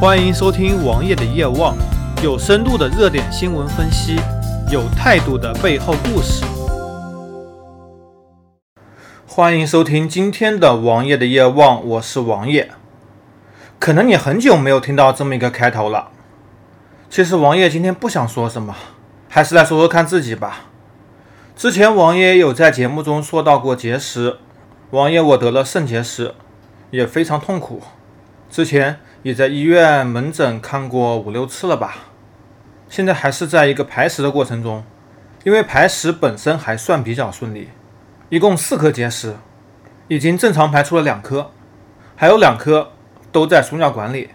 欢迎收听王爷的夜望，有深度的热点新闻分析，有态度的背后故事。欢迎收听今天的王爷的夜望，我是王爷。可能你很久没有听到这么一个开头了。其实王爷今天不想说什么，还是来说说看自己吧。之前王爷有在节目中说到过结石，王爷我得了肾结石，也非常痛苦。之前。也在医院门诊看过五六次了吧，现在还是在一个排石的过程中，因为排石本身还算比较顺利，一共四颗结石，已经正常排出了两颗，还有两颗都在输尿管里，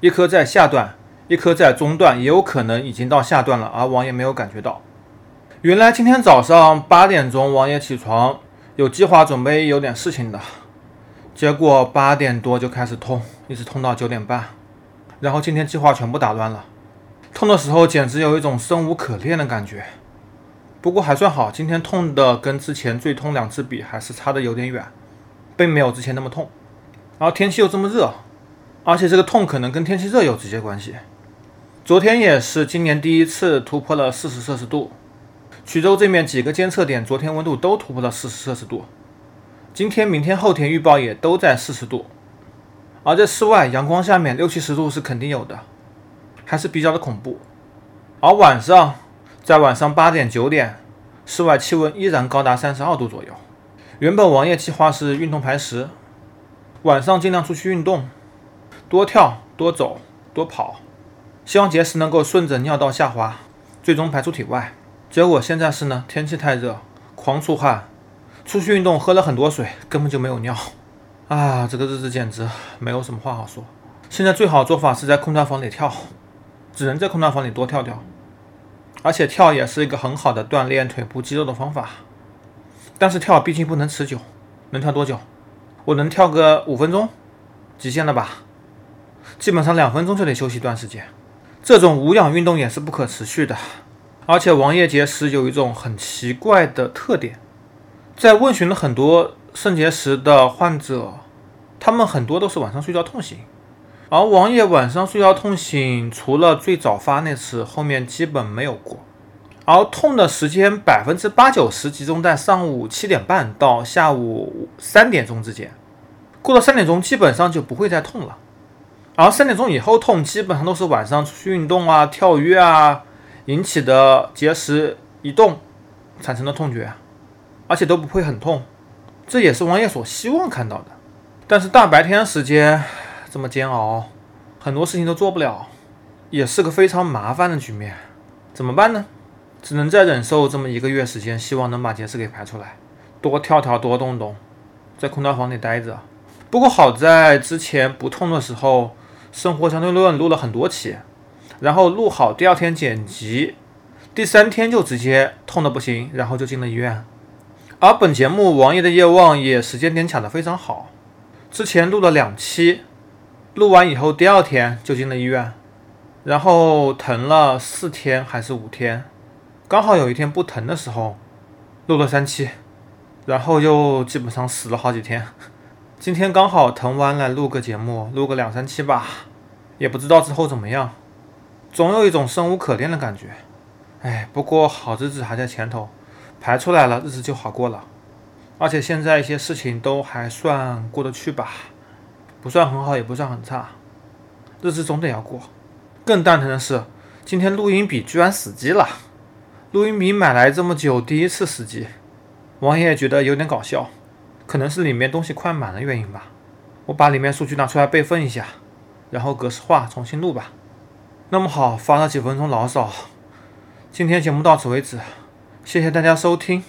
一颗在下段，一颗在中段，也有可能已经到下段了，而王爷没有感觉到。原来今天早上八点钟王爷起床，有计划准备有点事情的。结果八点多就开始痛，一直痛到九点半，然后今天计划全部打乱了。痛的时候简直有一种生无可恋的感觉。不过还算好，今天痛的跟之前最痛两次比还是差的有点远，并没有之前那么痛。然后天气又这么热，而且这个痛可能跟天气热有直接关系。昨天也是今年第一次突破了四十摄氏度，衢州这面几个监测点昨天温度都突破了四十摄氏度。今天、明天、后天预报也都在四十度，而在室外阳光下面六七十度是肯定有的，还是比较的恐怖。而晚上，在晚上八点、九点，室外气温依然高达三十二度左右。原本王爷计划是运动排石，晚上尽量出去运动，多跳、多走、多跑，希望结石能够顺着尿道下滑，最终排出体外。结果现在是呢，天气太热，狂出汗。出去运动喝了很多水，根本就没有尿啊！这个日子简直没有什么话好说。现在最好做法是在空调房里跳，只能在空调房里多跳跳，而且跳也是一个很好的锻炼腿部肌肉的方法。但是跳毕竟不能持久，能跳多久？我能跳个五分钟，极限了吧？基本上两分钟就得休息一段时间。这种无氧运动也是不可持续的。而且王爷结石有一种很奇怪的特点。在问询了很多肾结石的患者，他们很多都是晚上睡觉痛醒，而王爷晚上睡觉痛醒，除了最早发那次，后面基本没有过。而痛的时间百分之八九十集中在上午七点半到下午三点钟之间，过了三点钟基本上就不会再痛了。而三点钟以后痛，基本上都是晚上出去运动啊、跳跃啊引起的结石移动产生的痛觉。而且都不会很痛，这也是王爷所希望看到的。但是大白天时间这么煎熬，很多事情都做不了，也是个非常麻烦的局面。怎么办呢？只能再忍受这么一个月时间，希望能把结石给排出来，多跳跳，多动动，在空调房里待着。不过好在之前不痛的时候，生活相对论录了很多期，然后录好第二天剪辑，第三天就直接痛的不行，然后就进了医院。而本节目《王爷的夜望》也时间点抢得非常好，之前录了两期，录完以后第二天就进了医院，然后疼了四天还是五天，刚好有一天不疼的时候，录了三期，然后又基本上死了好几天，今天刚好疼完来录个节目，录个两三期吧，也不知道之后怎么样，总有一种生无可恋的感觉，哎，不过好日子还在前头。排出来了，日子就好过了，而且现在一些事情都还算过得去吧，不算很好，也不算很差，日子总得要过。更蛋疼的是，今天录音笔居然死机了，录音笔买来这么久，第一次死机，王爷觉得有点搞笑，可能是里面东西快满的原因吧。我把里面数据拿出来备份一下，然后格式化重新录吧。那么好，发了几分钟牢骚，今天节目到此为止。谢谢大家收听，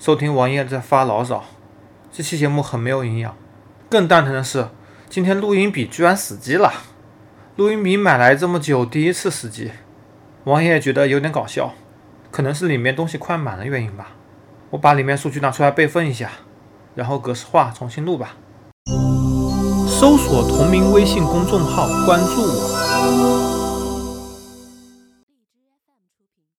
收听王爷在发牢骚。这期节目很没有营养。更蛋疼的是，今天录音笔居然死机了。录音笔买来这么久，第一次死机，王爷觉得有点搞笑，可能是里面东西快满的原因吧。我把里面数据拿出来备份一下，然后格式化重新录吧。搜索同名微信公众号，关注我。